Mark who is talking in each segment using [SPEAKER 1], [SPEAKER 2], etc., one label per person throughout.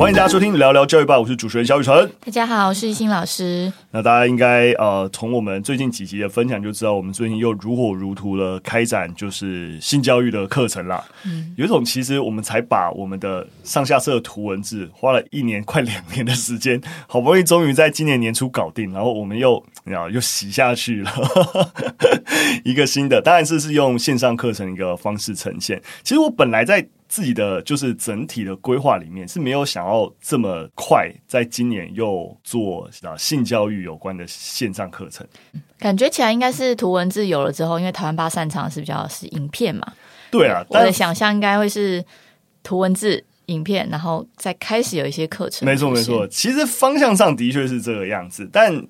[SPEAKER 1] 欢迎大家收听聊聊教育吧，我是主持人肖雨辰。
[SPEAKER 2] 大家好，我是一心老师。
[SPEAKER 1] 那大家应该呃，从我们最近几集的分享就知道，我们最近又如火如荼的开展就是性教育的课程啦。嗯，有一种其实我们才把我们的上下册图文字花了一年快两年的时间，好不容易终于在今年年初搞定，然后我们又啊又洗下去了一个新的，当然是是用线上课程一个方式呈现。其实我本来在。自己的就是整体的规划里面是没有想要这么快，在今年又做啊性教育有关的线上课程。
[SPEAKER 2] 感觉起来应该是图文字有了之后，因为台湾八擅长是比较是影片嘛。
[SPEAKER 1] 对啊，
[SPEAKER 2] 我的想象应该会是图文字、影片，然后再开始有一些课程。
[SPEAKER 1] 没错，没错，其实方向上的确是这个样子，但。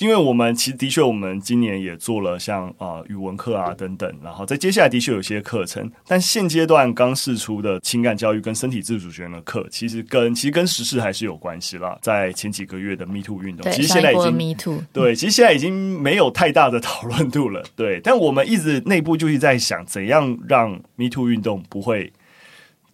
[SPEAKER 1] 因为我们其实的确，我们今年也做了像啊、呃、语文课啊等等，然后在接下来的确有些课程，但现阶段刚试出的情感教育跟身体自主权的课，其实跟其实跟时事还是有关系啦。在前几个月的 Me Too 运动，其实现在已经
[SPEAKER 2] Me Too
[SPEAKER 1] 对，其实现在已经没有太大的讨论度了。对，但我们一直内部就是在想，怎样让 Me Too 运动不会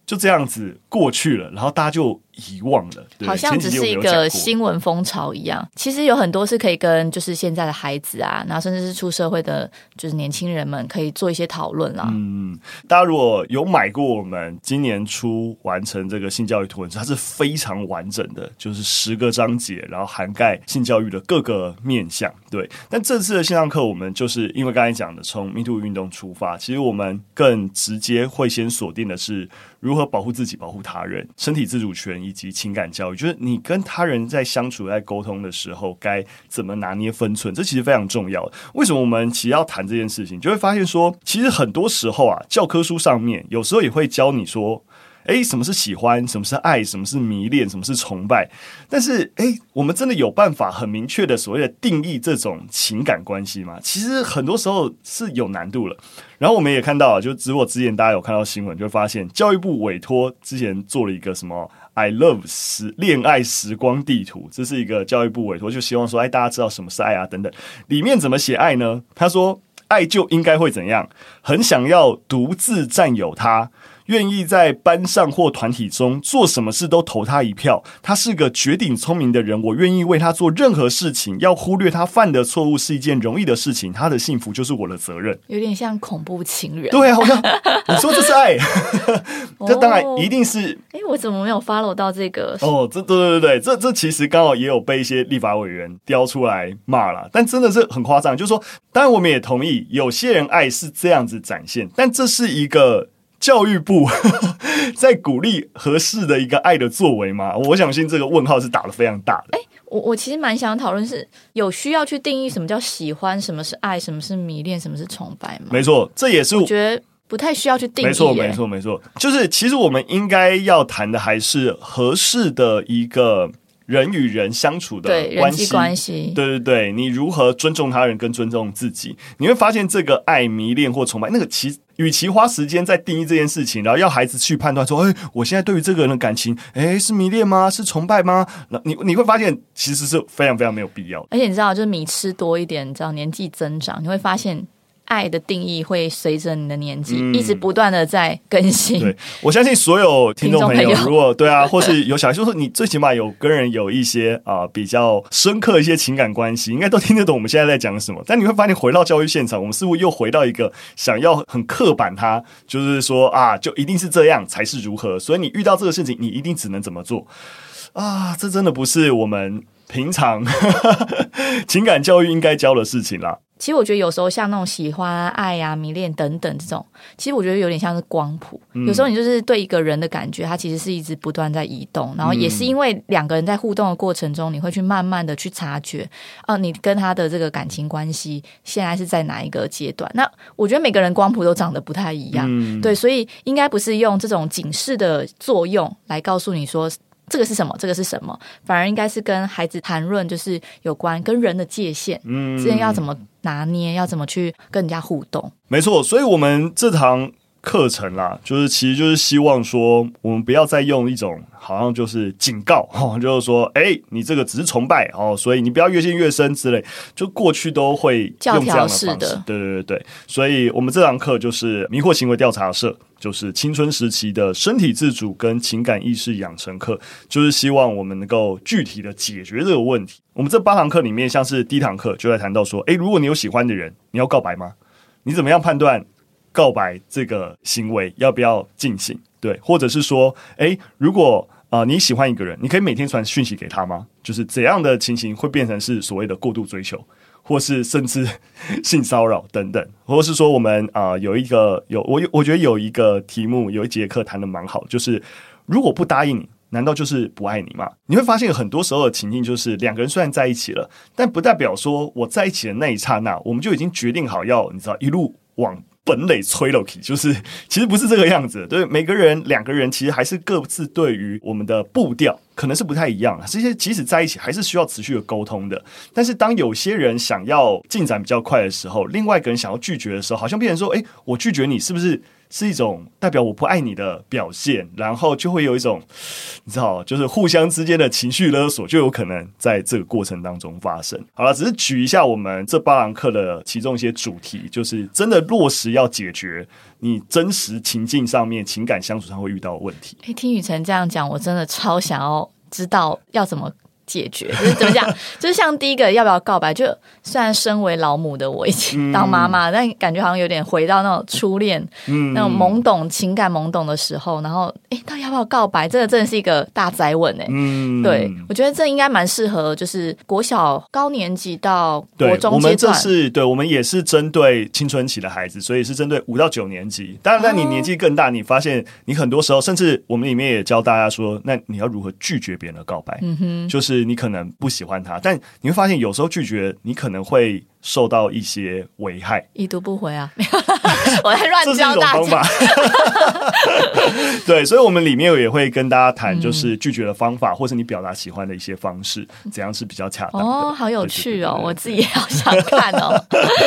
[SPEAKER 1] 就这样子过去了，然后大家就。遗忘了，
[SPEAKER 2] 好像只是一个新闻风潮一样。其实有很多是可以跟就是现在的孩子啊，然后甚至是出社会的，就是年轻人们可以做一些讨论啦。
[SPEAKER 1] 嗯，大家如果有买过我们今年初完成这个性教育图文，它是非常完整的，就是十个章节，然后涵盖性教育的各个面向。对，但这次的线上课，我们就是因为刚才讲的，从 Me Too 运动出发，其实我们更直接会先锁定的是如何保护自己、保护他人、身体自主权。以及情感教育，就是你跟他人在相处、在沟通的时候，该怎么拿捏分寸，这其实非常重要。为什么我们其实要谈这件事情？就会发现说，其实很多时候啊，教科书上面有时候也会教你说。诶，什么是喜欢？什么是爱？什么是迷恋？什么是崇拜？但是，诶，我们真的有办法很明确的所谓的定义这种情感关系吗？其实很多时候是有难度了。然后我们也看到，就只我之前大家有看到新闻，就会发现教育部委托之前做了一个什么 “I love 时恋爱时光地图”，这是一个教育部委托，就希望说，哎，大家知道什么是爱啊，等等。里面怎么写爱呢？他说，爱就应该会怎样？很想要独自占有它。愿意在班上或团体中做什么事都投他一票。他是个绝顶聪明的人，我愿意为他做任何事情。要忽略他犯的错误是一件容易的事情。他的幸福就是我的责任。
[SPEAKER 2] 有点像恐怖情人。
[SPEAKER 1] 对啊，好像你说这是爱，这当然一定是。
[SPEAKER 2] 哎、哦，我怎么没有 follow 到这个？
[SPEAKER 1] 哦，这对对对对，这这其实刚好也有被一些立法委员叼出来骂了。但真的是很夸张，就是说，当然我们也同意，有些人爱是这样子展现，但这是一个。教育部 在鼓励合适的一个爱的作为吗？我相信这个问号是打的非常大的。
[SPEAKER 2] 哎、欸，我我其实蛮想讨论，是有需要去定义什么叫喜欢，什么是爱，什么是迷恋，什么是崇拜吗？
[SPEAKER 1] 没错，这也是我，
[SPEAKER 2] 觉得不太需要去定义。
[SPEAKER 1] 没错，没错，没错，就是其实我们应该要谈的还是合适的一个人与人相处的关系，
[SPEAKER 2] 人际关系。
[SPEAKER 1] 对对对，你如何尊重他人跟尊重自己？你会发现这个爱、迷恋或崇拜，那个其实。与其花时间在定义这件事情，然后要孩子去判断说，哎，我现在对于这个人的感情，哎，是迷恋吗？是崇拜吗？那你你会发现，其实是非常非常没有必要。
[SPEAKER 2] 而且你知道，就是米吃多一点，你知道年纪增长，你会发现。爱的定义会随着你的年纪、嗯、一直不断的在更新。
[SPEAKER 1] 对，我相信所有听众朋友，如果对啊，或是有小孩，就是你最起码有跟人有一些啊、呃、比较深刻一些情感关系，应该都听得懂我们现在在讲什么。但你会发现，回到教育现场，我们似乎又回到一个想要很刻板，它就是说啊，就一定是这样才是如何。所以你遇到这个事情，你一定只能怎么做啊？这真的不是我们平常 情感教育应该教的事情啦。
[SPEAKER 2] 其实我觉得有时候像那种喜欢、爱呀、迷恋等等这种，其实我觉得有点像是光谱。嗯、有时候你就是对一个人的感觉，它其实是一直不断在移动，然后也是因为两个人在互动的过程中，你会去慢慢的去察觉，啊，你跟他的这个感情关系现在是在哪一个阶段？那我觉得每个人光谱都长得不太一样，嗯、对，所以应该不是用这种警示的作用来告诉你说。这个是什么？这个是什么？反而应该是跟孩子谈论，就是有关跟人的界限，嗯，之间要怎么拿捏，要怎么去跟人家互动。
[SPEAKER 1] 没错，所以我们这堂课程啦，就是其实就是希望说，我们不要再用一种好像就是警告 哦，就是说，哎、欸，你这个只是崇拜哦，所以你不要越陷越深之类，就过去都会用这样的方式。的对对对对，所以我们这堂课就是迷惑行为调查社。就是青春时期的身体自主跟情感意识养成课，就是希望我们能够具体的解决这个问题。我们这八堂课里面，像是第一堂课就在谈到说，诶，如果你有喜欢的人，你要告白吗？你怎么样判断告白这个行为要不要进行？对，或者是说，诶，如果啊、你喜欢一个人，你可以每天传讯息给他吗？就是怎样的情形会变成是所谓的过度追求？或是甚至 性骚扰等等，或是说我们啊、有一个有我我觉得有一个题目有一节课谈得蛮好，就是如果不答应你，难道就是不爱你吗？你会发现很多时候的情境就是两个人虽然在一起了，但不代表说我在一起的那一刹那，我们就已经决定好要你知道一路往。本垒吹了，就是其实不是这个样子。对，每个人两个人其实还是各自对于我们的步调可能是不太一样。这些即使在一起，还是需要持续的沟通的。但是当有些人想要进展比较快的时候，另外一个人想要拒绝的时候，好像变成说：“诶，我拒绝你，是不是？”是一种代表我不爱你的表现，然后就会有一种，你知道，就是互相之间的情绪勒索，就有可能在这个过程当中发生。好了，只是举一下我们这八堂课的其中一些主题，就是真的落实要解决你真实情境上面情感相处上会遇到的问题。
[SPEAKER 2] 诶，听雨辰这样讲，我真的超想要知道要怎么。解决就是怎么讲，就是像第一个要不要告白，就虽然身为老母的我已经当妈妈，嗯、但感觉好像有点回到那种初恋，嗯、那种懵懂情感懵懂的时候，然后哎，到底要不要告白？这个真的是一个大灾问哎。嗯，对，我觉得这应该蛮适合，就是国小高年级到国中阶段。
[SPEAKER 1] 我们这是对，我们也是针对青春期的孩子，所以是针对五到九年级。当然，在你年纪更大，你发现你很多时候，甚至我们里面也教大家说，那你要如何拒绝别人的告白？嗯哼，就是。你可能不喜欢他，但你会发现有时候拒绝你可能会受到一些危害。
[SPEAKER 2] 已读不回啊！我在乱教大家。
[SPEAKER 1] 对，所以，我们里面也会跟大家谈，就是拒绝的方法，嗯、或是你表达喜欢的一些方式，怎样是比较恰当。
[SPEAKER 2] 哦，好有趣哦！我自己也好想看哦。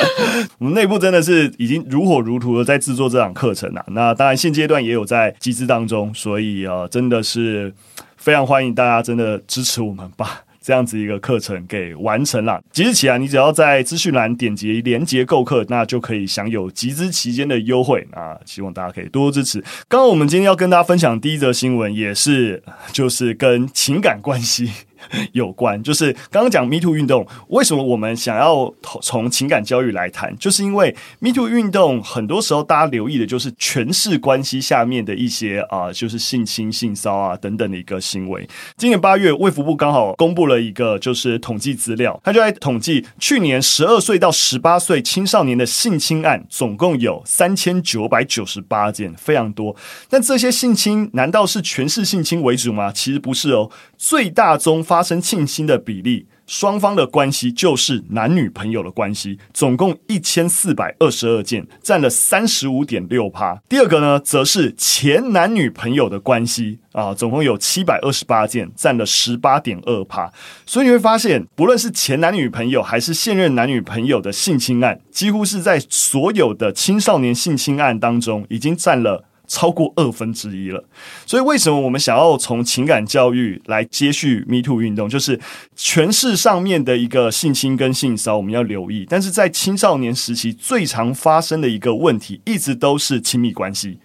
[SPEAKER 1] 我们内部真的是已经如火如荼的在制作这场课程啊。那当然，现阶段也有在集资当中，所以啊、呃，真的是。非常欢迎大家真的支持我们，把这样子一个课程给完成了。即日起啊，你只要在资讯栏点击连结购课，那就可以享有集资期间的优惠啊！希望大家可以多多支持。刚刚我们今天要跟大家分享第一则新闻，也是就是跟情感关系。有关，就是刚刚讲 Me Too 运动，为什么我们想要从情感教育来谈？就是因为 Me Too 运动很多时候大家留意的就是权势关系下面的一些啊、就是性侵、性骚啊等等的一个行为。今年八月，卫福部刚好公布了一个就是统计资料，他就在统计去年十二岁到十八岁青少年的性侵案，总共有三千九百九十八件，非常多。但这些性侵难道是权势性侵为主吗？其实不是哦，最大宗。发生性侵的比例，双方的关系就是男女朋友的关系，总共一千四百二十二件，占了三十五点六趴。第二个呢，则是前男女朋友的关系啊，总共有七百二十八件，占了十八点二趴。所以你会发现，不论是前男女朋友还是现任男女朋友的性侵案，几乎是在所有的青少年性侵案当中，已经占了。超过二分之一了，所以为什么我们想要从情感教育来接续 Me Too 运动？就是权势上面的一个性侵跟性骚，我们要留意。但是在青少年时期最常发生的一个问题，一直都是亲密关系。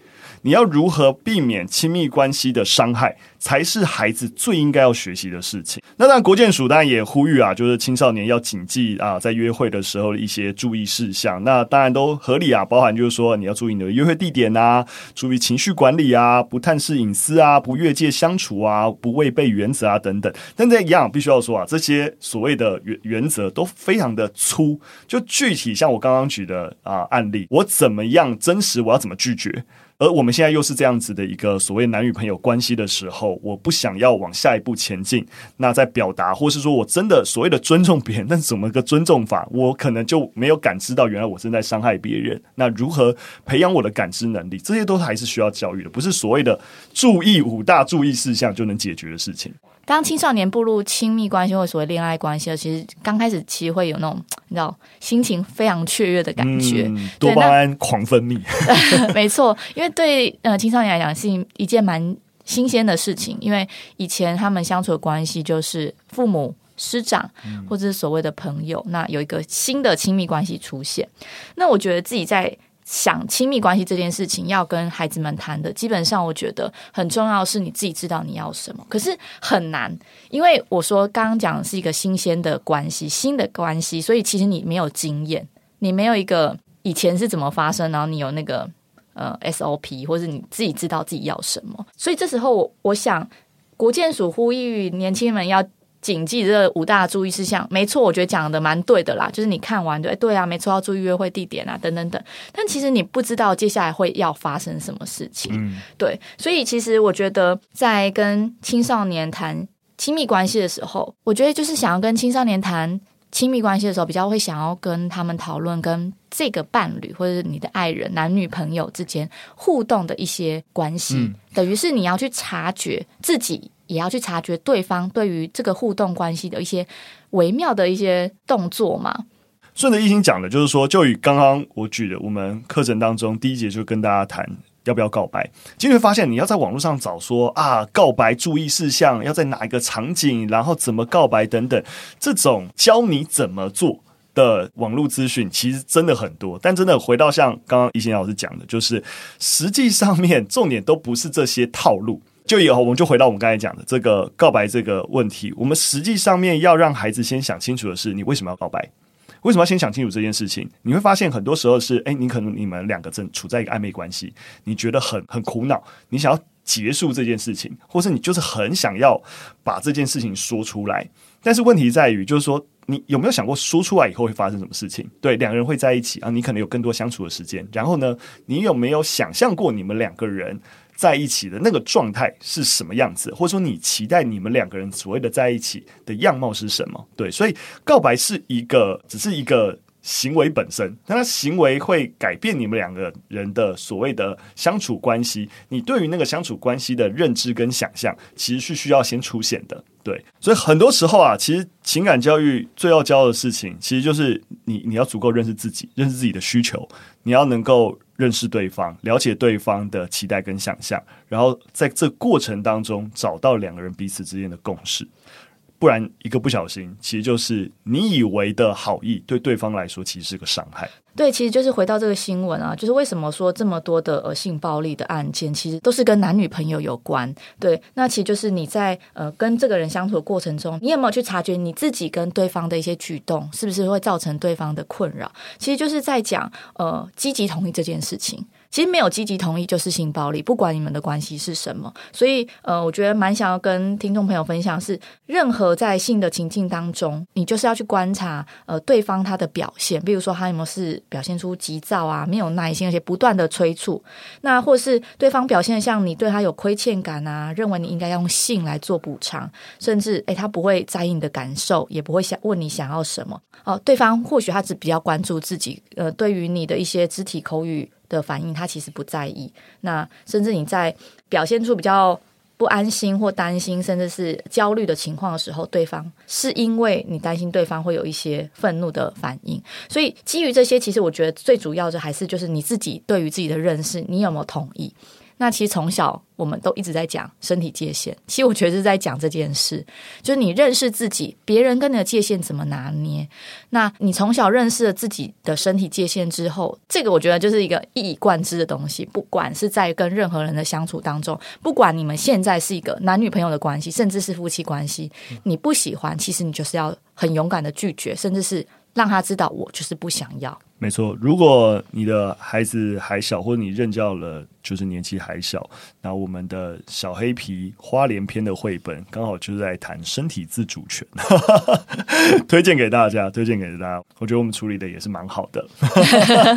[SPEAKER 1] 你要如何避免亲密关系的伤害，才是孩子最应该要学习的事情。那当然，国建署当然也呼吁啊，就是青少年要谨记啊，在约会的时候的一些注意事项。那当然都合理啊，包含就是说你要注意你的约会地点啊，注意情绪管理啊，不探视隐私啊，不越界相处啊，不违背原则啊等等。但这一样必须要说啊，这些所谓的原原则都非常的粗。就具体像我刚刚举的啊案例，我怎么样真实，我要怎么拒绝？而我们现在又是这样子的一个所谓男女朋友关系的时候，我不想要往下一步前进。那在表达，或是说我真的所谓的尊重别人，但怎么个尊重法？我可能就没有感知到原来我正在伤害别人。那如何培养我的感知能力？这些都还是需要教育的，不是所谓的注意五大注意事项就能解决的事情。
[SPEAKER 2] 当青少年步入亲密关系或所谓恋爱关系的，其实刚开始其实会有那种你知道心情非常雀跃的感觉，
[SPEAKER 1] 嗯、多巴胺狂分泌。
[SPEAKER 2] 没错，因为对呃青少年来讲是一件蛮新鲜的事情，因为以前他们相处的关系就是父母。师长，或者是所谓的朋友，那有一个新的亲密关系出现。那我觉得自己在想亲密关系这件事情，要跟孩子们谈的，基本上我觉得很重要是你自己知道你要什么。可是很难，因为我说刚刚讲的是一个新鲜的关系，新的关系，所以其实你没有经验，你没有一个以前是怎么发生，然后你有那个呃 SOP，或者你自己知道自己要什么。所以这时候，我想国建署呼吁年轻人要。谨记这五大注意事项，没错，我觉得讲的蛮对的啦。就是你看完，对对啊，没错，要注意约会地点啊，等等等。但其实你不知道接下来会要发生什么事情，嗯，对。所以其实我觉得，在跟青少年谈亲密关系的时候，我觉得就是想要跟青少年谈亲密关系的时候，比较会想要跟他们讨论跟这个伴侣或者是你的爱人、男女朋友之间互动的一些关系，嗯，等于是你要去察觉自己。也要去察觉对方对于这个互动关系的一些微妙的一些动作嘛。
[SPEAKER 1] 顺着一心讲的，就是说，就以刚刚我举的，我们课程当中第一节就跟大家谈要不要告白。其实会发现，你要在网络上找说啊，告白注意事项要在哪一个场景，然后怎么告白等等，这种教你怎么做的网络资讯，其实真的很多。但真的回到像刚刚一心老师讲的，就是实际上面重点都不是这些套路。就以后我们就回到我们刚才讲的这个告白这个问题，我们实际上面要让孩子先想清楚的是，你为什么要告白？为什么要先想清楚这件事情？你会发现很多时候是，哎，你可能你们两个正处在一个暧昧关系，你觉得很很苦恼，你想要结束这件事情，或是你就是很想要把这件事情说出来。但是问题在于，就是说你有没有想过说出来以后会发生什么事情？对，两个人会在一起啊，你可能有更多相处的时间。然后呢，你有没有想象过你们两个人？在一起的那个状态是什么样子，或者说你期待你们两个人所谓的在一起的样貌是什么？对，所以告白是一个，只是一个行为本身，但它行为会改变你们两个人的所谓的相处关系。你对于那个相处关系的认知跟想象，其实是需要先出现的。对，所以很多时候啊，其实情感教育最要教的事情，其实就是你你要足够认识自己，认识自己的需求，你要能够。认识对方，了解对方的期待跟想象，然后在这过程当中找到两个人彼此之间的共识。不然，一个不小心，其实就是你以为的好意，对对方来说其实是个伤害。
[SPEAKER 2] 对，其实就是回到这个新闻啊，就是为什么说这么多的呃性暴力的案件，其实都是跟男女朋友有关。对，那其实就是你在呃跟这个人相处的过程中，你有没有去察觉你自己跟对方的一些举动，是不是会造成对方的困扰？其实就是在讲呃积极同意这件事情。其实没有积极同意就是性暴力，不管你们的关系是什么。所以，呃，我觉得蛮想要跟听众朋友分享是，任何在性的情境当中，你就是要去观察，呃，对方他的表现，比如说他有没有是表现出急躁啊，没有耐心，而且不断的催促，那或是对方表现像你对他有亏欠感啊，认为你应该用性来做补偿，甚至诶他不会在意你的感受，也不会想问你想要什么。哦、呃，对方或许他只比较关注自己，呃，对于你的一些肢体口语。的反应，他其实不在意。那甚至你在表现出比较不安心或担心，甚至是焦虑的情况的时候，对方是因为你担心对方会有一些愤怒的反应。所以基于这些，其实我觉得最主要的还是就是你自己对于自己的认识，你有没有同意？那其实从小我们都一直在讲身体界限，其实我觉得是在讲这件事，就是你认识自己，别人跟你的界限怎么拿捏。那你从小认识了自己的身体界限之后，这个我觉得就是一个一以贯之的东西。不管是在跟任何人的相处当中，不管你们现在是一个男女朋友的关系，甚至是夫妻关系，你不喜欢，其实你就是要很勇敢的拒绝，甚至是让他知道我就是不想要。
[SPEAKER 1] 没错，如果你的孩子还小，或者你任教了。就是年纪还小，那我们的小黑皮花莲篇的绘本刚好就是在谈身体自主权，推荐给大家，推荐给大家。我觉得我们处理的也是蛮好的，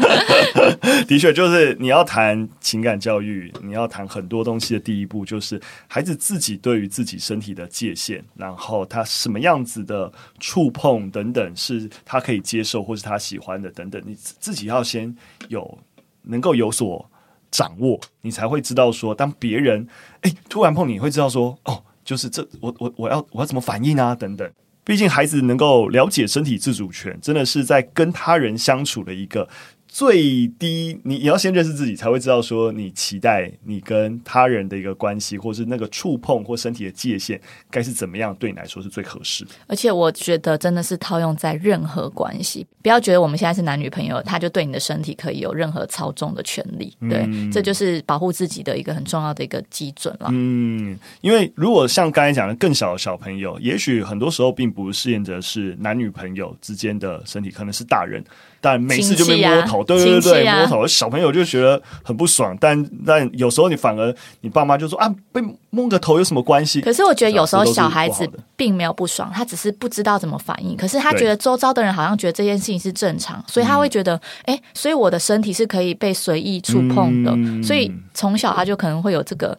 [SPEAKER 1] 的确，就是你要谈情感教育，你要谈很多东西的第一步，就是孩子自己对于自己身体的界限，然后他什么样子的触碰等等，是他可以接受或是他喜欢的等等，你自己要先有能够有所。掌握，你才会知道说，当别人哎突然碰你，会知道说，哦，就是这我我我要我要怎么反应啊？等等。毕竟孩子能够了解身体自主权，真的是在跟他人相处的一个。最低，你你要先认识自己，才会知道说你期待你跟他人的一个关系，或是那个触碰或身体的界限，该是怎么样对你来说是最合适。
[SPEAKER 2] 而且我觉得真的是套用在任何关系，不要觉得我们现在是男女朋友，他就对你的身体可以有任何操纵的权利。对，嗯、这就是保护自己的一个很重要的一个基准了。
[SPEAKER 1] 嗯，因为如果像刚才讲的更小的小朋友，也许很多时候并不是适应的是男女朋友之间的身体，可能是大人。但每次就被摸头，啊、对对对，啊、摸头，小朋友就觉得很不爽。但但有时候你反而你爸妈就说啊，被摸个头有什么关系？
[SPEAKER 2] 可是我觉得有时候小孩子并没有不爽，他只是不知道怎么反应。可是他觉得周遭的人好像觉得这件事情是正常，所以他会觉得，哎、嗯，所以我的身体是可以被随意触碰的。嗯、所以从小他就可能会有这个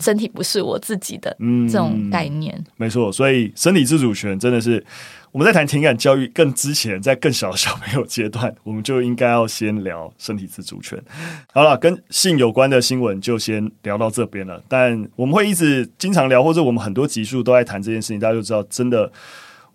[SPEAKER 2] 身体不是我自己的这种概念。嗯、没错，
[SPEAKER 1] 所以身体自主权真的是。我们在谈情感教育更之前，在更小的小朋友阶段，我们就应该要先聊身体自主权。好了，跟性有关的新闻就先聊到这边了。但我们会一直经常聊，或者我们很多集数都在谈这件事情，大家就知道，真的，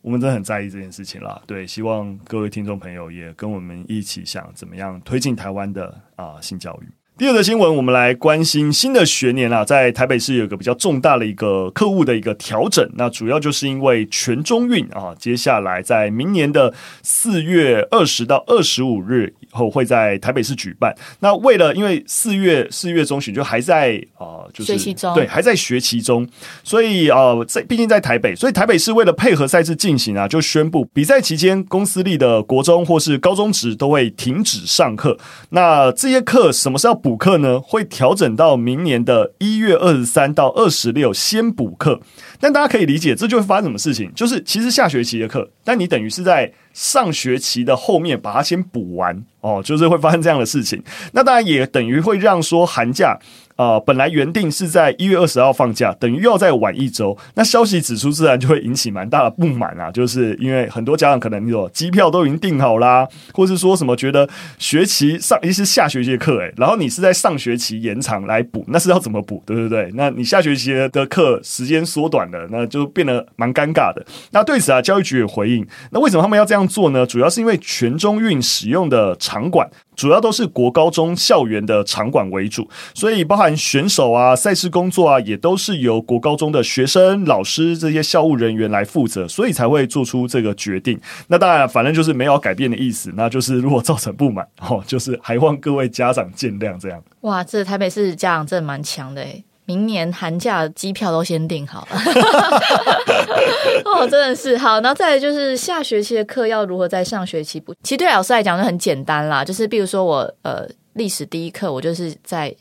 [SPEAKER 1] 我们真的很在意这件事情啦。对，希望各位听众朋友也跟我们一起想怎么样推进台湾的啊、性教育。第二个新闻，我们来关心新的学年啊，在台北市有一个比较重大的一个客户的一个调整。那主要就是因为全中运啊，接下来在明年的四月二十到二十五日以后会在台北市举办。那为了因为四月四月中旬就还在啊，就是
[SPEAKER 2] 学期中
[SPEAKER 1] 对，还在学期中，所以啊，在毕竟在台北，所以台北市为了配合赛事进行啊，就宣布比赛期间公司立的国中或是高中职都会停止上课。那这些课什么时候要补课呢，会调整到明年的一月二十三到二十六先补课，但大家可以理解，这就会发生什么事情？就是其实下学期的课，但你等于是在上学期的后面把它先补完哦，就是会发生这样的事情。那当然也等于会让说寒假。啊、呃，本来原定是在一月二十号放假，等于又要再晚一周。那消息指出，自然就会引起蛮大的不满啊。就是因为很多家长可能有机票都已经订好啦，或是说什么觉得学期上一是下学期的课，诶，然后你是在上学期延长来补，那是要怎么补？对不对？那你下学期的课时间缩短了，那就变得蛮尴尬的。那对此啊，教育局也回应，那为什么他们要这样做呢？主要是因为全中运使用的场馆。主要都是国高中校园的场馆为主，所以包含选手啊、赛事工作啊，也都是由国高中的学生、老师这些校务人员来负责，所以才会做出这个决定。那当然，反正就是没有改变的意思，那就是如果造成不满，哦，就是还望各位家长见谅。这样。
[SPEAKER 2] 哇，这台北市家长真的蛮强的诶。明年寒假机票都先订好了，哦，真的是好。然后再来就是下学期的课要如何在上学期补？其实对老师来讲就很简单啦，就是比如说我呃历史第一课，我就是在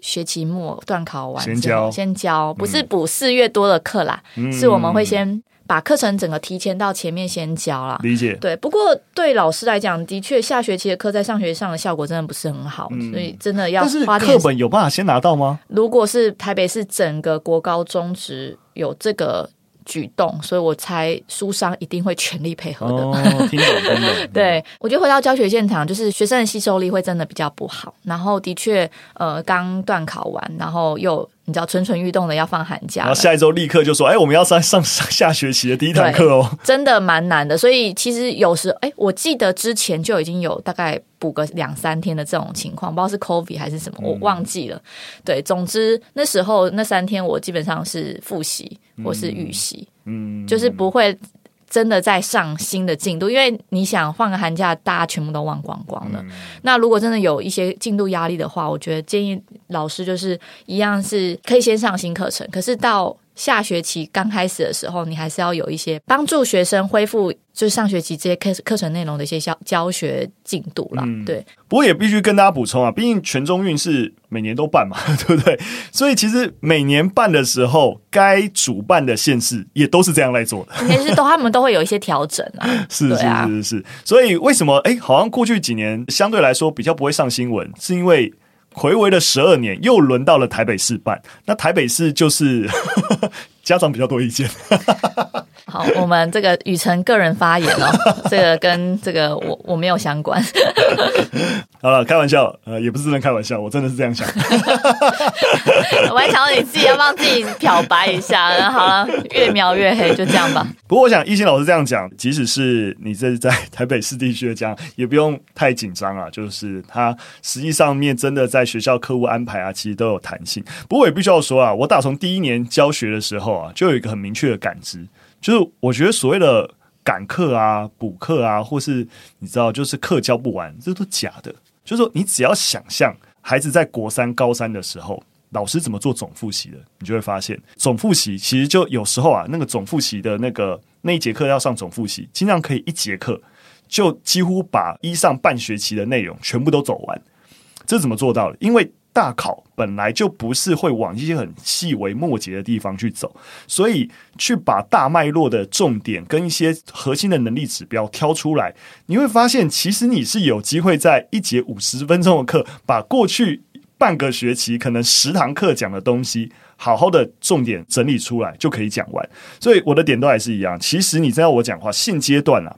[SPEAKER 2] 学期末段考完先教，先教，不是补四月多的课啦，嗯、是我们会先。把课程整个提前到前面先教了，
[SPEAKER 1] 理解。
[SPEAKER 2] 对，不过对老师来讲，的确下学期的课在上学期上的效果真的不是很好，嗯、所以真的要花。
[SPEAKER 1] 但是课本有办法先拿到吗？
[SPEAKER 2] 如果是台北市整个国高中职有这个举动，所以我猜书商一定会全力配合的。
[SPEAKER 1] 哦，听懂，听懂。
[SPEAKER 2] 对，我觉得回到教学现场，就是学生的吸收力会真的比较不好。然后的确，呃，刚段考完，然后又。你知道蠢蠢欲动的要放寒假，然后
[SPEAKER 1] 下一周立刻就说：“哎，我们要上上上下学期的第一堂课哦。”
[SPEAKER 2] 真的蛮难的，所以其实有时哎，我记得之前就已经有大概补个两三天的这种情况，不知道是 COVID 还是什么，我忘记了。嗯、对，总之那时候那三天我基本上是复习或是预习，嗯，就是不会。真的在上新的进度，因为你想放个寒假，大家全部都忘光光了。嗯、那如果真的有一些进度压力的话，我觉得建议老师就是一样是可以先上新课程，可是到。下学期刚开始的时候，你还是要有一些帮助学生恢复，就是上学期这些课课程内容的一些教教学进度啦。嗯、对，
[SPEAKER 1] 不过也必须跟大家补充啊，毕竟全中运是每年都办嘛，对不对？所以其实每年办的时候，该主办的县市也都是这样来做的，
[SPEAKER 2] 其实都他们都会有一些调整啊。
[SPEAKER 1] 是是是是是，所以为什么哎，好像过去几年相对来说比较不会上新闻，是因为。睽违了十二年，又轮到了台北市办。那台北市就是 家长比较多意见。
[SPEAKER 2] 好，我们这个雨辰个人发言哦，这个跟这个我我没有相关。
[SPEAKER 1] 好了，开玩笑，呃，也不是真的开玩笑，我真的是这样想。
[SPEAKER 2] 我还想到你自己要帮自己漂白一下，然后好了，越描越黑，就这样吧。
[SPEAKER 1] 不过我想一心老师这样讲，即使是你这是在台北市地区的家，也不用太紧张啊。就是他实际上面真的在学校课务安排啊，其实都有弹性。不过也必须要说啊，我打从第一年教学的时候啊，就有一个很明确的感知，就是我觉得所谓的赶课啊、补课啊，或是你知道，就是课教不完，这都假的。就是说，你只要想象孩子在国三、高三的时候，老师怎么做总复习的，你就会发现，总复习其实就有时候啊，那个总复习的那个那一节课要上总复习，经常可以一节课就几乎把一上半学期的内容全部都走完。这怎么做到的？因为大考本来就不是会往一些很细微末节的地方去走，所以去把大脉络的重点跟一些核心的能力指标挑出来，你会发现，其实你是有机会在一节五十分钟的课，把过去半个学期可能十堂课讲的东西，好好的重点整理出来，就可以讲完。所以我的点都还是一样。其实你真要我讲话，现阶段啊，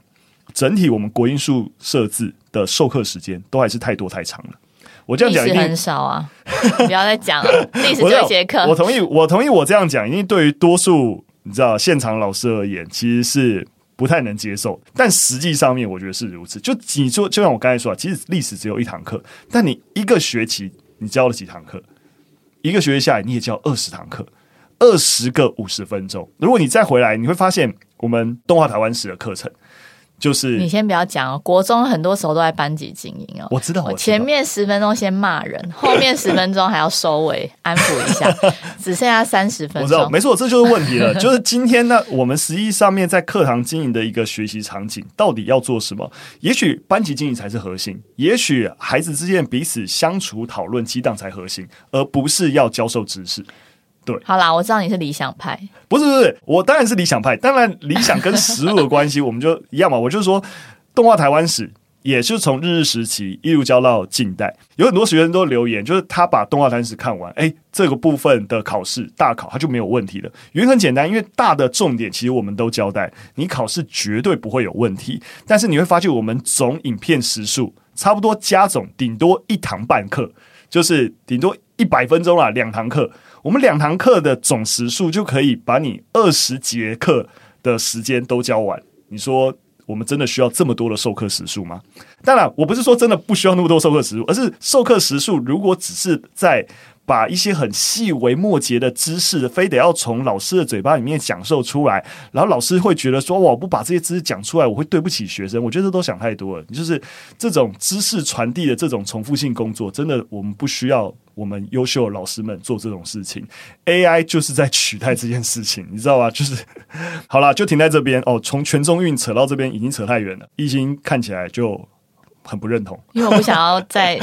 [SPEAKER 1] 整体我们国英数设置的授课时间都还是太多太长了。我这样讲，一定
[SPEAKER 2] 很少啊！不要再讲了，历史就一节课。
[SPEAKER 1] 我同意，我同意，我这样讲，因为对于多数你知道现场老师而言，其实是不太能接受。但实际上面，我觉得是如此。就你说，就像我刚才说啊，其实历史只有一堂课，但你一个学期你教了几堂课？一个学期下来，你也教二十堂课，二十个五十分钟。如果你再回来，你会发现我们动画台湾史的课程。就是
[SPEAKER 2] 你先不要讲哦，国中很多时候都在班级经营哦。
[SPEAKER 1] 我知道，我，
[SPEAKER 2] 前面十分钟先骂人，后面十分钟还要收尾 安抚一下，只剩下三十分钟。
[SPEAKER 1] 我知道，没错，这就是问题了。就是今天呢，我们实际上面在课堂经营的一个学习场景，到底要做什么？也许班级经营才是核心，也许孩子之间彼此相处讨论激荡才核心，而不是要教授知识。对，
[SPEAKER 2] 好啦，我知道你是理想派，
[SPEAKER 1] 不是不是，我当然是理想派。当然，理想跟实务的关系，我们就一样嘛。我就是说，动画台湾史也是从日日时期一路教到近代。有很多学生都留言，就是他把动画台湾史看完，哎，这个部分的考试大考他就没有问题了。原因很简单，因为大的重点其实我们都交代，你考试绝对不会有问题。但是你会发现，我们总影片时数差不多加总顶多一堂半课，就是顶多一百分钟啦，两堂课。我们两堂课的总时数就可以把你二十节课的时间都教完。你说我们真的需要这么多的授课时数吗？当然，我不是说真的不需要那么多授课时数，而是授课时数如果只是在。把一些很细微末节的知识，非得要从老师的嘴巴里面讲授出来，然后老师会觉得说：“我不把这些知识讲出来，我会对不起学生。”我觉得这都想太多了。就是这种知识传递的这种重复性工作，真的我们不需要我们优秀的老师们做这种事情。AI 就是在取代这件事情，你知道吧？就是好啦，就停在这边哦。从全中运扯到这边已经扯太远了，已经看起来就。很不认同，
[SPEAKER 2] 因为我不想要再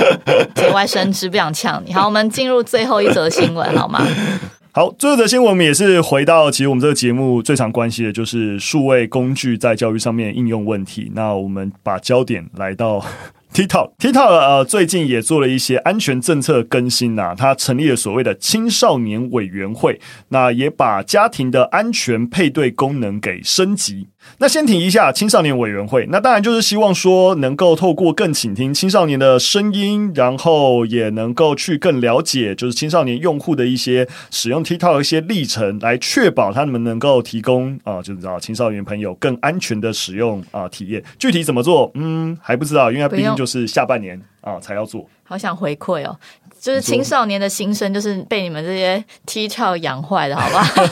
[SPEAKER 2] 节外生枝，不想呛你。好，我们进入最后一则新闻，好吗？
[SPEAKER 1] 好，最后一则新闻我们也是回到，其实我们这个节目最常关心的就是数位工具在教育上面应用问题。那我们把焦点来到。TikTok，TikTok 呃，最近也做了一些安全政策更新呐、啊，他成立了所谓的青少年委员会，那也把家庭的安全配对功能给升级。那先停一下青少年委员会，那当然就是希望说能够透过更倾听青少年的声音，然后也能够去更了解就是青少年用户的一些使用 TikTok 的一些历程，来确保他们能够提供啊、就是知道青少年朋友更安全的使用啊、体验。具体怎么做，嗯，还不知道，因为毕竟是下半年啊才要做。
[SPEAKER 2] 好想回馈哦。就是青少年的心声，就是被你们这些 TikTok 养坏的，好不好？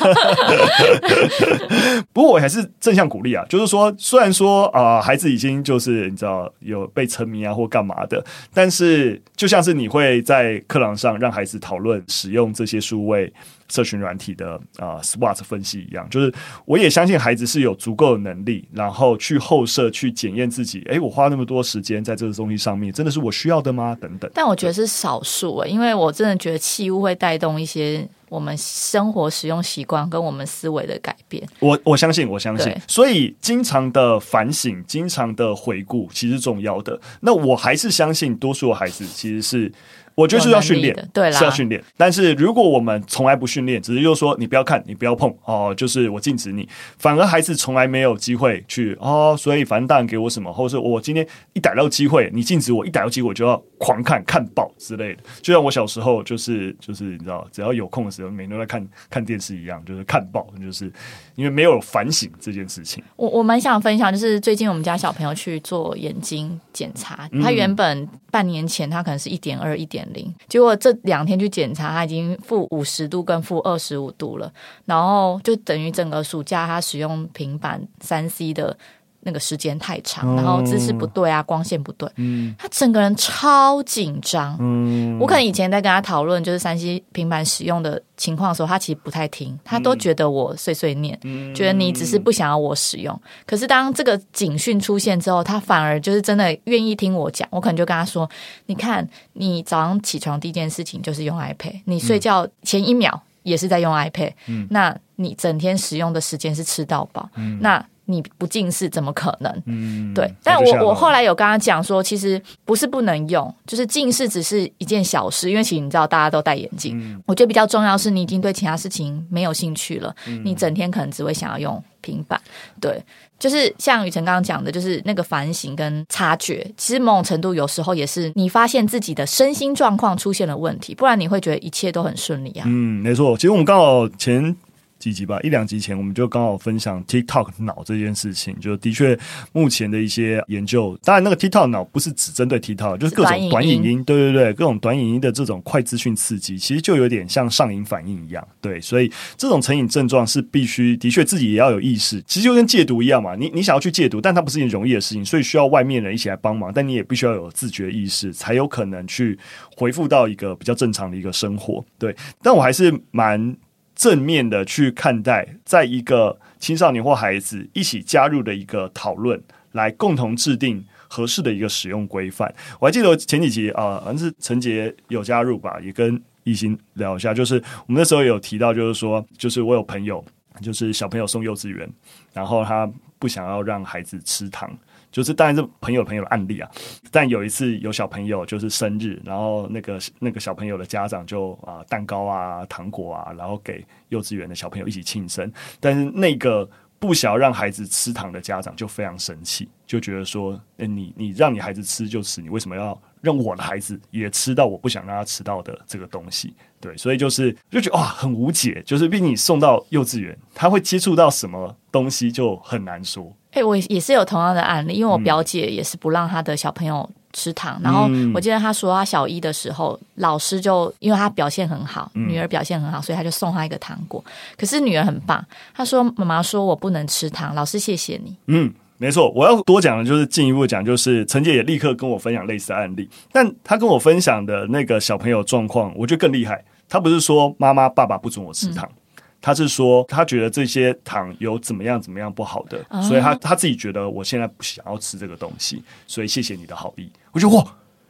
[SPEAKER 1] 不过我还是正向鼓励啊，就是说，虽然说啊、呃，孩子已经就是你知道有被沉迷啊或干嘛的，但是就像是你会在课堂上让孩子讨论使用这些数位。社群软体的啊、呃、SWOT 分析一样，就是我也相信孩子是有足够的能力，然后去后设去检验自己。哎，我花那么多时间在这个东西上面，真的是我需要的吗？等等。
[SPEAKER 2] 但我觉得是少数诶，因为我真的觉得器物会带动一些我们生活使用习惯跟我们思维的改变。
[SPEAKER 1] 我我相信，我相信。所以经常的反省，经常的回顾，其实重要的。那我还是相信，多数的孩子其实是。我觉得是要训练，
[SPEAKER 2] 对啦，
[SPEAKER 1] 是要训练。但是如果我们从来不训练，只是就是说你不要看，你不要碰哦，就是我禁止你，反而孩子从来没有机会去哦，所以反正大人给我什么，或者是我今天一逮到机会，你禁止我一逮到机会，我就要狂看看报之类的。就像我小时候就是就是你知道，只要有空的时候，每天都在看看电视一样，就是看报，就是因为没有反省这件事情。
[SPEAKER 2] 我我蛮想分享，就是最近我们家小朋友去做眼睛检查，他原本半年前他可能是一点二、一点零，结果这两天去检查，他已经负五十度跟负二十五度了，然后就等于整个暑假他使用平板三 C 的。那个时间太长，然后姿势不对啊，光线不对，嗯，他整个人超紧张。嗯，我可能以前在跟他讨论就是三 C 平板使用的情况的时候，他其实不太听，他都觉得我碎碎念，嗯，觉得你只是不想要我使用。可是当这个警讯出现之后，他反而就是真的愿意听我讲。我可能就跟他说：“你看，你早上起床第一件事情就是用 iPad，你睡觉前一秒也是在用 iPad，嗯，那你整天使用的时间是吃到饱，嗯，那。”你不近视怎么可能？嗯，对。但我我后来有跟他讲说，其实不是不能用，就是近视只是一件小事。因为其实你知道，大家都戴眼镜。嗯，我觉得比较重要是你已经对其他事情没有兴趣了，嗯，你整天可能只会想要用平板。对，就是像雨辰刚刚讲的，就是那个反省跟察觉，其实某种程度有时候也是你发现自己的身心状况出现了问题，不然你会觉得一切都很顺利啊。
[SPEAKER 1] 嗯，没错。其实我们刚好前。几集吧，一两集前我们就刚好分享 TikTok 脑这件事情，就的确目前的一些研究，当然那个 TikTok 脑不是只针对 TikTok，就是各种短影音，对对对，各种短影音的这种快资讯刺激，其实就有点像上瘾反应一样，对，所以这种成瘾症状是必须的确自己也要有意识，其实就跟戒毒一样嘛，你你想要去戒毒，但它不是一件容易的事情，所以需要外面人一起来帮忙，但你也必须要有自觉意识，才有可能去恢复到一个比较正常的一个生活，对，但我还是蛮。正面的去看待，在一个青少年或孩子一起加入的一个讨论，来共同制定合适的一个使用规范。我还记得前几集啊，好像是陈杰有加入吧，也跟一心聊一下，就是我们那时候有提到，就是说，就是我有朋友，就是小朋友送幼稚园，然后他不想要让孩子吃糖。就是当然是朋友朋友的案例啊，但有一次有小朋友就是生日，然后那个那个小朋友的家长就啊蛋糕啊糖果啊，然后给幼稚园的小朋友一起庆生，但是那个不想要让孩子吃糖的家长就非常生气，就觉得说，欸，你你让你孩子吃就吃，你为什么要让我的孩子也吃到我不想让他吃到的这个东西？对，所以就是就觉得哇很无解，就是毕竟你送到幼稚园，他会接触到什么东西就很难说。
[SPEAKER 2] 哎、欸，我也是有同样的案例，因为我表姐也是不让她的小朋友吃糖。嗯、然后我记得她说，她小一的时候，老师就因为她表现很好，嗯、女儿表现很好，所以他就送她一个糖果。可是女儿很棒，她说：“妈妈说我不能吃糖，老师谢谢你。”
[SPEAKER 1] 嗯，没错。我要多讲的就是进一步讲，就是陈姐也立刻跟我分享类似的案例，但她跟我分享的那个小朋友状况，我觉得更厉害。她不是说妈妈爸爸不准我吃糖。嗯他是说，他觉得这些糖有怎么样怎么样不好的，所以他他自己觉得我现在不想要吃这个东西，所以谢谢你的好意。我觉得哇，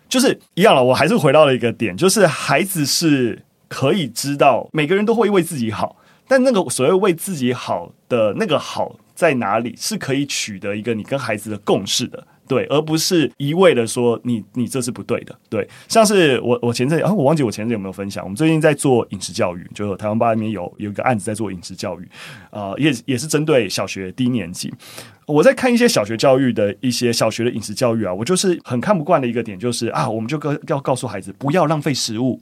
[SPEAKER 1] 就是一样了。我还是回到了一个点，就是孩子是可以知道，每个人都会为自己好，但那个所谓为自己好的那个好在哪里，是可以取得一个你跟孩子的共识的。对，而不是一味的说你你这是不对的。对，像是我我前阵啊，我忘记我前阵有没有分享，我们最近在做饮食教育，就是台湾吧里面有有一个案子在做饮食教育，啊、呃，也也是针对小学低年级。我在看一些小学教育的一些小学的饮食教育啊，我就是很看不惯的一个点，就是啊，我们就告要告诉孩子不要浪费食物，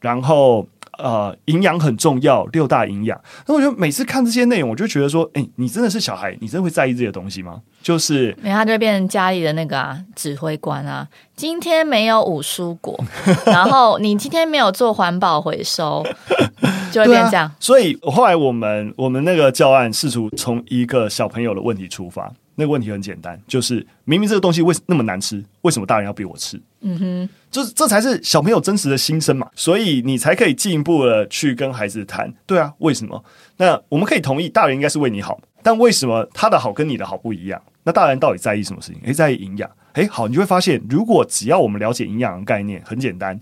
[SPEAKER 1] 然后。呃，营养很重要，六大营养。那我觉得每次看这些内容，我就觉得说，哎、欸，你真的是小孩，你真的会在意这些东西吗？就是，
[SPEAKER 2] 没他就会变成家里的那个啊，指挥官啊。今天没有五蔬果，然后你今天没有做环保回收，就会变成这样。
[SPEAKER 1] 啊、所以后来我们我们那个教案试图从一个小朋友的问题出发。那个问题很简单，就是明明这个东西为什那么难吃，为什么大人要逼我吃？嗯哼，这这才是小朋友真实的心声嘛，所以你才可以进一步的去跟孩子谈。对啊，为什么？那我们可以同意，大人应该是为你好，但为什么他的好跟你的好不一样？那大人到底在意什么事情？诶，在意营养。诶，好，你就会发现，如果只要我们了解营养的概念，很简单。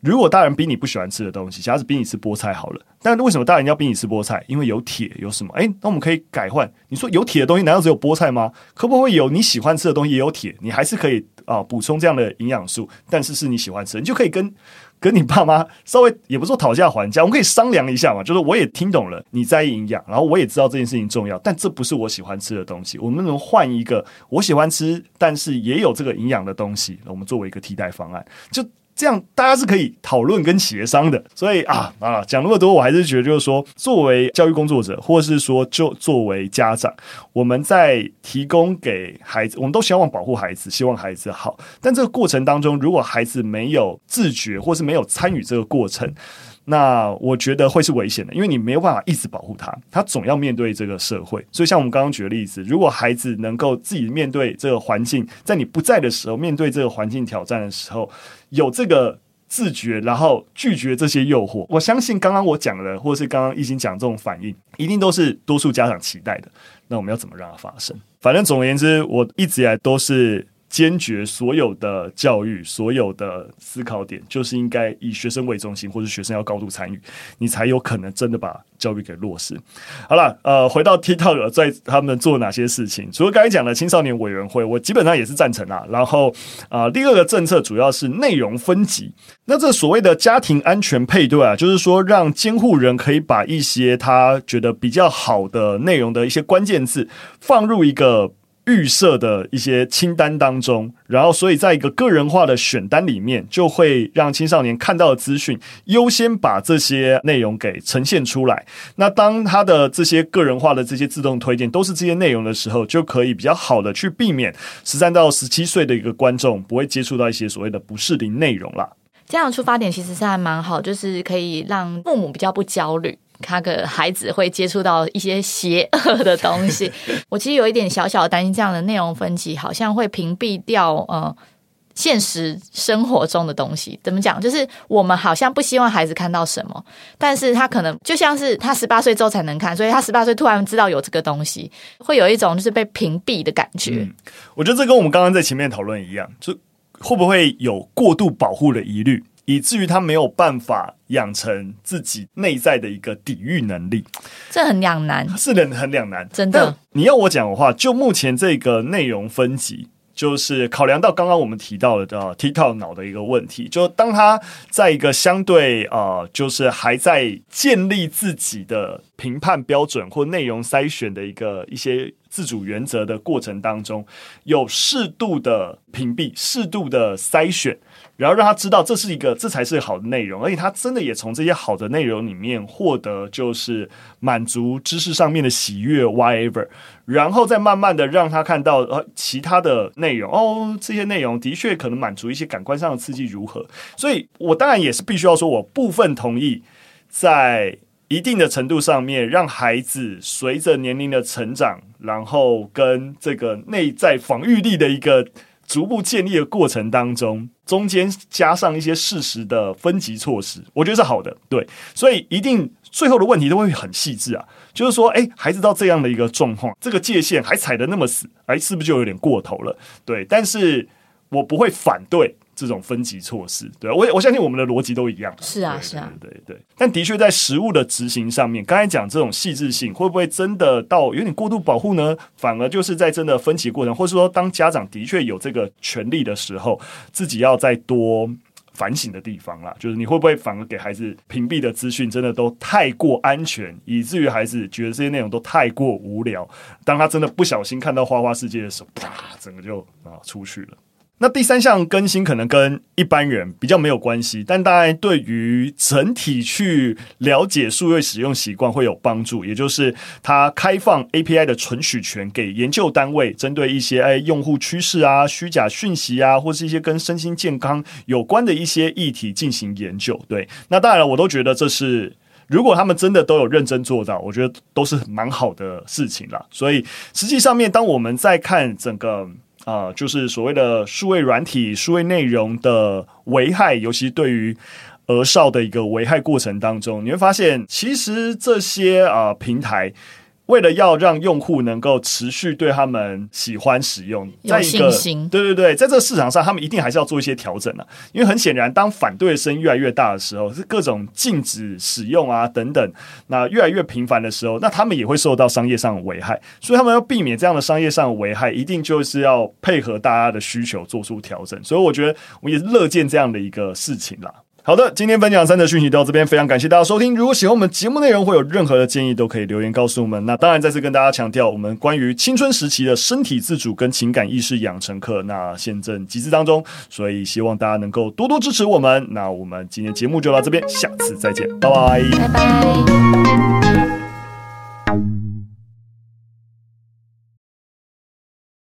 [SPEAKER 1] 如果大人逼你不喜欢吃的东西，假如是逼你吃菠菜好了，但为什么大人要逼你吃菠菜？因为有铁，有什么？诶，那我们可以改换。你说有铁的东西难道只有菠菜吗？可不可以有你喜欢吃的东西也有铁？你还是可以啊补充这样的营养素，但是是你喜欢吃，你就可以跟跟你爸妈稍微也不说讨价还价，我们可以商量一下嘛。就是我也听懂了你在意营养，然后我也知道这件事情重要，但这不是我喜欢吃的东西。我们能换一个我喜欢吃，但是也有这个营养的东西，我们作为一个替代方案，就。这样大家是可以讨论跟协商的，所以啊啊讲那么多，我还是觉得就是说，作为教育工作者，或是说就作为家长，我们在提供给孩子，我们都希望保护孩子，希望孩子好，但这个过程当中，如果孩子没有自觉，或是没有参与这个过程。那我觉得会是危险的，因为你没有办法一直保护他，他总要面对这个社会。所以，像我们刚刚举的例子，如果孩子能够自己面对这个环境，在你不在的时候，面对这个环境挑战的时候，有这个自觉，然后拒绝这些诱惑，我相信刚刚我讲的，或是刚刚懿心讲这种反应，一定都是多数家长期待的。那我们要怎么让它发生？反正总而言之，我一直以来都是。坚决所有的教育，所有的思考点，就是应该以学生为中心，或者学生要高度参与，你才有可能真的把教育给落实。好了，呃，回到 TikTok 在他们做哪些事情？除了刚才讲的青少年委员会，我基本上也是赞成啊。然后啊、第二个政策主要是内容分级。那这所谓的家庭安全配对啊，就是说让监护人可以把一些他觉得比较好的内容的一些关键字放入一个。预设的一些清单当中，然后所以在一个个人化的选单里面，就会让青少年看到的资讯优先把这些内容给呈现出来。那当他的这些个人化的这些自动推荐都是这些内容的时候，就可以比较好的去避免十三到十七岁的一个观众不会接触到一些所谓的不适龄内容啦。
[SPEAKER 2] 这样出发点其实是还蛮好，就是可以让父母比较不焦虑。他的孩子会接触到一些邪恶的东西，我其实有一点小小的担心，这样的内容分级好像会屏蔽掉呃现实生活中的东西。怎么讲？就是我们好像不希望孩子看到什么，但是他可能就像是他十八岁之后才能看，所以他十八岁突然知道有这个东西，会有一种就是被屏蔽的感觉。
[SPEAKER 1] 嗯，我觉得这跟我们刚刚在前面讨论一样，就会不会有过度保护的疑虑？以至于他没有办法养成自己内在的一个抵御能力，
[SPEAKER 2] 这很两难，
[SPEAKER 1] 是的，很两难，
[SPEAKER 2] 真的。
[SPEAKER 1] 你要我讲的话，就目前这个内容分级，就是考量到刚刚我们提到的 TikTok 脑的一个问题，就当他在一个相对呃，就是还在建立自己的评判标准或内容筛选的一个一些自主原则的过程当中，有适度的屏蔽，适度的筛选。然后让他知道这是一个，这才是好的内容，而且他真的也从这些好的内容里面获得就是满足知识上面的喜悦，whatever，然后再慢慢的让他看到呃其他的内容，哦，这些内容的确可能满足一些感官上的刺激如何？所以我当然也是必须要说，我部分同意，在一定的程度上面，让孩子随着年龄的成长，然后跟这个内在防御力的一个。逐步建立的过程当中，中间加上一些适时的分级措施，我觉得是好的。对，所以一定最后的问题都会很细致啊，就是说，诶，孩子到这样的一个状况，这个界限还踩得那么死，诶，是不是就有点过头了？对，但是我不会反对。这种分级措施，对，我我相信我们的逻辑都一样。
[SPEAKER 2] 是啊，是啊，
[SPEAKER 1] 对对，对，但的确在实物的执行上面，刚才讲这种细致性，会不会真的到有点过度保护呢？反而就是在真的分级过程，或是说当家长的确有这个权利的时候，自己要再多反省的地方啦。就是你会不会反而给孩子屏蔽的资讯，真的都太过安全，以至于孩子觉得这些内容都太过无聊。当他真的不小心看到花花世界的时候，啪，整个就啊出去了。那第三项更新可能跟一般人比较没有关系，但当然对于整体去了解数位使用习惯会有帮助。也就是它开放 API 的存取权给研究单位，针对一些哎用户趋势啊、虚假讯息啊，或是一些跟身心健康有关的一些议题进行研究。对，那当然了，我都觉得这是如果他们真的都有认真做到，我觉得都是蛮好的事情啦。所以实际上面，当我们在看整个。啊、就是所谓的数位软体、数位内容的危害，尤其对于儿少的一个危害过程当中，你会发现，其实这些啊、平台为了要让用户能够持续对他们喜欢使用，在一
[SPEAKER 2] 个
[SPEAKER 1] 对对对，在这个市场上，他们一定还是要做一些调整啊。因为很显然，当反对声越来越大的时候，是各种禁止使用啊等等，那越来越频繁的时候，那他们也会受到商业上的危害。所以他们要避免这样的商业上的危害，一定就是要配合大家的需求做出调整。所以我觉得，我也乐见这样的一个事情啦。好的，今天分享三则讯息到这边，非常感谢大家收听。如果喜欢我们节目内容，会有任何的建议，都可以留言告诉我们。那当然，再次跟大家强调，我们关于青春时期的身体自主跟情感意识养成课，那现正集资当中，所以希望大家能够多多支持我们。那我们今天节目就到这边，下次再见，拜拜，
[SPEAKER 2] 拜拜。